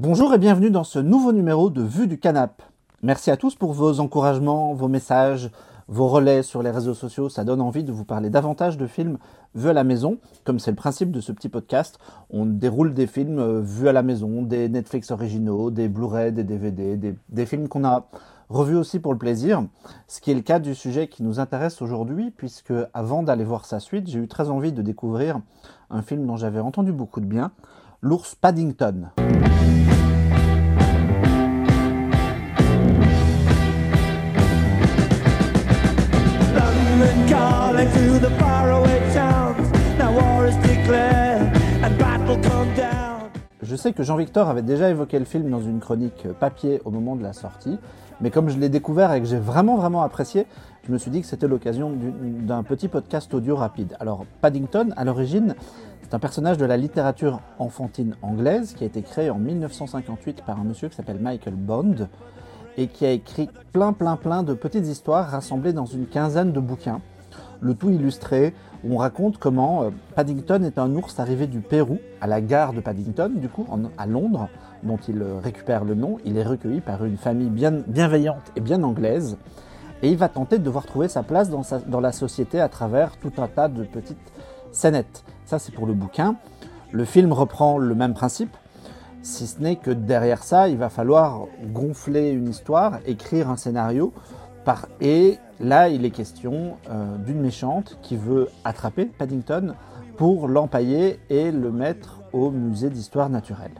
Bonjour et bienvenue dans ce nouveau numéro de Vue du Canap. Merci à tous pour vos encouragements, vos messages, vos relais sur les réseaux sociaux. Ça donne envie de vous parler davantage de films vus à la maison, comme c'est le principe de ce petit podcast. On déroule des films euh, vus à la maison, des Netflix originaux, des Blu-ray, des DVD, des, des films qu'on a revus aussi pour le plaisir. Ce qui est le cas du sujet qui nous intéresse aujourd'hui, puisque avant d'aller voir sa suite, j'ai eu très envie de découvrir un film dont j'avais entendu beaucoup de bien, L'ours Paddington. Je sais que Jean-Victor avait déjà évoqué le film dans une chronique papier au moment de la sortie, mais comme je l'ai découvert et que j'ai vraiment vraiment apprécié, je me suis dit que c'était l'occasion d'un petit podcast audio rapide. Alors Paddington, à l'origine, c'est un personnage de la littérature enfantine anglaise qui a été créé en 1958 par un monsieur qui s'appelle Michael Bond et qui a écrit plein plein plein de petites histoires rassemblées dans une quinzaine de bouquins, le tout illustré où on raconte comment euh, Paddington est un ours arrivé du Pérou à la gare de Paddington, du coup, à Londres, dont il euh, récupère le nom. Il est recueilli par une famille bien bienveillante et bien anglaise, et il va tenter de devoir trouver sa place dans, dans la société à travers tout un tas de petites scénettes. Ça, c'est pour le bouquin. Le film reprend le même principe, si ce n'est que derrière ça, il va falloir gonfler une histoire, écrire un scénario, par... et là, il est question euh, d'une méchante qui veut attraper Paddington pour l'empailler et le mettre au musée d'histoire naturelle.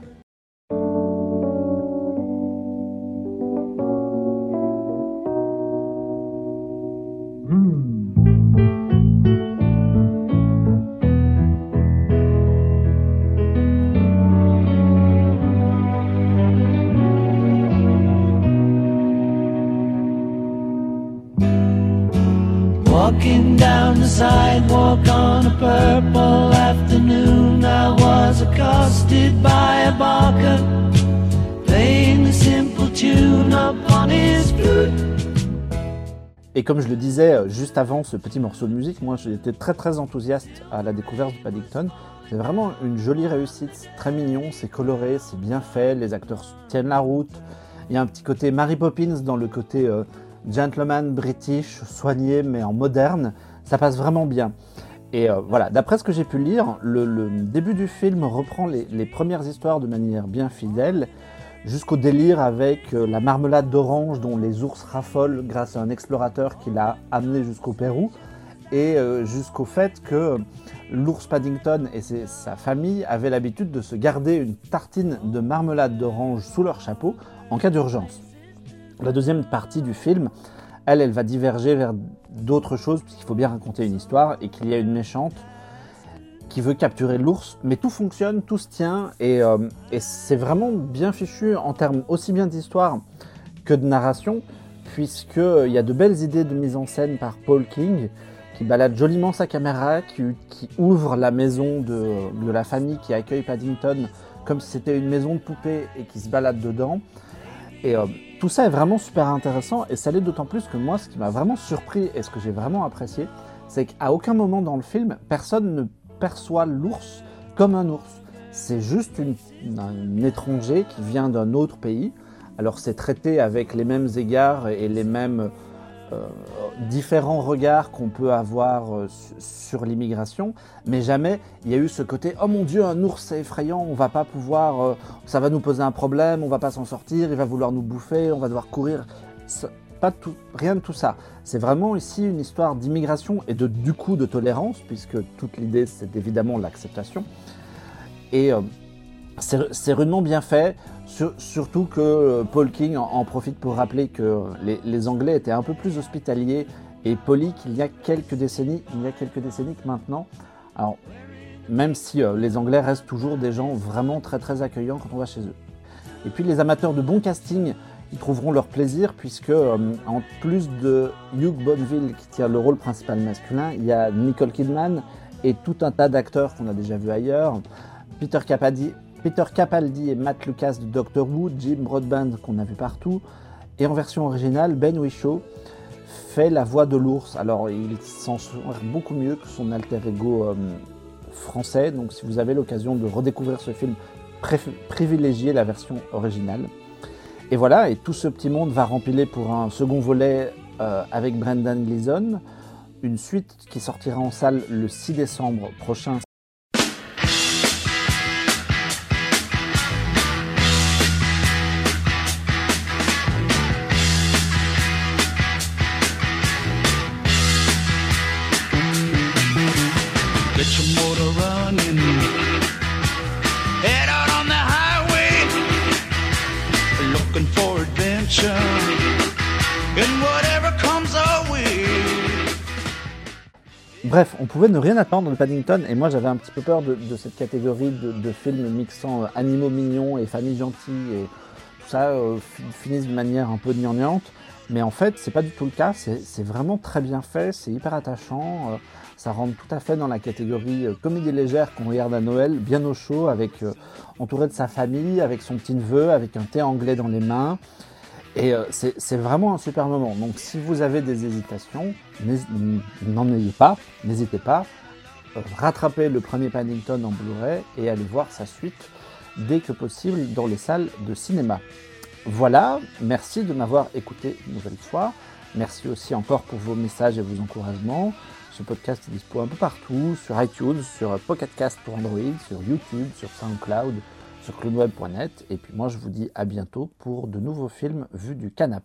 Walking down the sidewalk on a purple afternoon, I was accosted by a barker playing the simple tune upon his flute. Et comme je le disais euh, juste avant ce petit morceau de musique, moi été très très enthousiaste à la découverte de Paddington. C'est vraiment une jolie réussite, c'est très mignon, c'est coloré, c'est bien fait, les acteurs tiennent la route. Il y a un petit côté Mary Poppins dans le côté euh, gentleman british, soigné mais en moderne. Ça passe vraiment bien. Et euh, voilà, d'après ce que j'ai pu lire, le, début du film reprend les, premières histoires de manière bien fidèle, jusqu'au délire avec euh, la marmelade d'orange dont les ours raffolent grâce à un explorateur qui l'a amené jusqu'au Pérou, et euh, jusqu'au fait que l'ours Paddington et sa famille avaient l'habitude de se garder une tartine de marmelade d'orange sous leur chapeau en cas d'urgence. La deuxième partie du film, elle, elle va diverger vers d'autres choses, puisqu'il faut bien raconter une histoire, et qu'il y a une méchante qui veut capturer l'ours, mais tout fonctionne, tout se tient, et, euh, c'est vraiment bien fichu en termes aussi bien d'histoire que de narration, puisqu'il y a de belles idées de mise en scène par Paul King, qui balade joliment sa caméra, qui, ouvre la maison de, de la famille qui accueille Paddington comme si c'était une maison de poupée et qui se balade dedans. Et euh, tout ça est vraiment super intéressant et ça l'est d'autant plus que moi, ce qui m'a vraiment surpris et ce que j'ai vraiment apprécié, c'est qu'à aucun moment dans le film, personne ne perçoit l'ours comme un ours. C'est juste un étranger qui vient d'un autre pays. Alors c'est traité avec les mêmes égards et les mêmes différents regards qu'on peut avoir euh, su- sur l'immigration, mais jamais il y a eu ce côté oh mon dieu un ours c'est effrayant, on va pas pouvoir, euh, ça va nous poser un problème, on va pas s'en sortir, il va vouloir nous bouffer, on va devoir courir. Pas tout, rien de tout ça. C'est vraiment ici une histoire d'immigration et de du coup de tolérance, puisque toute l'idée c'est évidemment l'acceptation. Et euh, c'est rudement bien fait, sur- surtout que euh, Paul King en, profite pour rappeler que les, Anglais étaient un peu plus hospitaliers et polis qu'il y a quelques décennies, il y a quelques décennies que maintenant. Alors, même si euh, les Anglais restent toujours des gens vraiment très très accueillants quand on va chez eux. Et puis les amateurs de bon casting, ils trouveront leur plaisir puisque euh, en plus de Hugh Bonneville qui tient le rôle principal masculin, il y a Nicole Kidman et tout un tas d'acteurs qu'on a déjà vus ailleurs. Peter Capaldi, Peter Capaldi et Matt Lucas de Doctor Who, Jim Broadbent qu'on a vu partout, et en version originale, Ben Whishaw fait la voix de l'ours. Alors il s'en sort beaucoup mieux que son alter ego euh, français, donc si vous avez l'occasion de redécouvrir ce film privilégier la version originale. Et voilà, et tout ce petit monde va rempiler pour un second volet euh, avec Brendan Gleeson, une suite qui sortira en salle le 6 décembre prochain. Bref, on pouvait ne rien attendre de Paddington, et moi j'avais un petit peu peur de, cette catégorie de, films mixant euh, animaux mignons et familles gentilles, et tout ça euh, finisse de manière un peu gnangnante. Mais en fait, c'est pas du tout le cas, c'est vraiment très bien fait, c'est hyper attachant, euh, ça rentre tout à fait dans la catégorie comédie légère qu'on regarde à Noël, bien au chaud, avec entouré de sa famille, avec son petit neveu, avec un thé anglais dans les mains. Et euh, c'est vraiment un super moment. Donc si vous avez des hésitations, n'en ayez pas, n'hésitez pas. Euh, rattrapez le premier Paddington en Blu-ray et allez voir sa suite dès que possible dans les salles de cinéma. Voilà, merci de m'avoir écouté une nouvelle fois. Merci aussi encore pour vos messages et vos encouragements. Ce podcast est dispo un peu partout, sur iTunes, sur Pocket Cast pour Android, sur YouTube, sur SoundCloud, sur clownweb.net. Et puis moi, je vous dis à bientôt pour de nouveaux films vus du canap.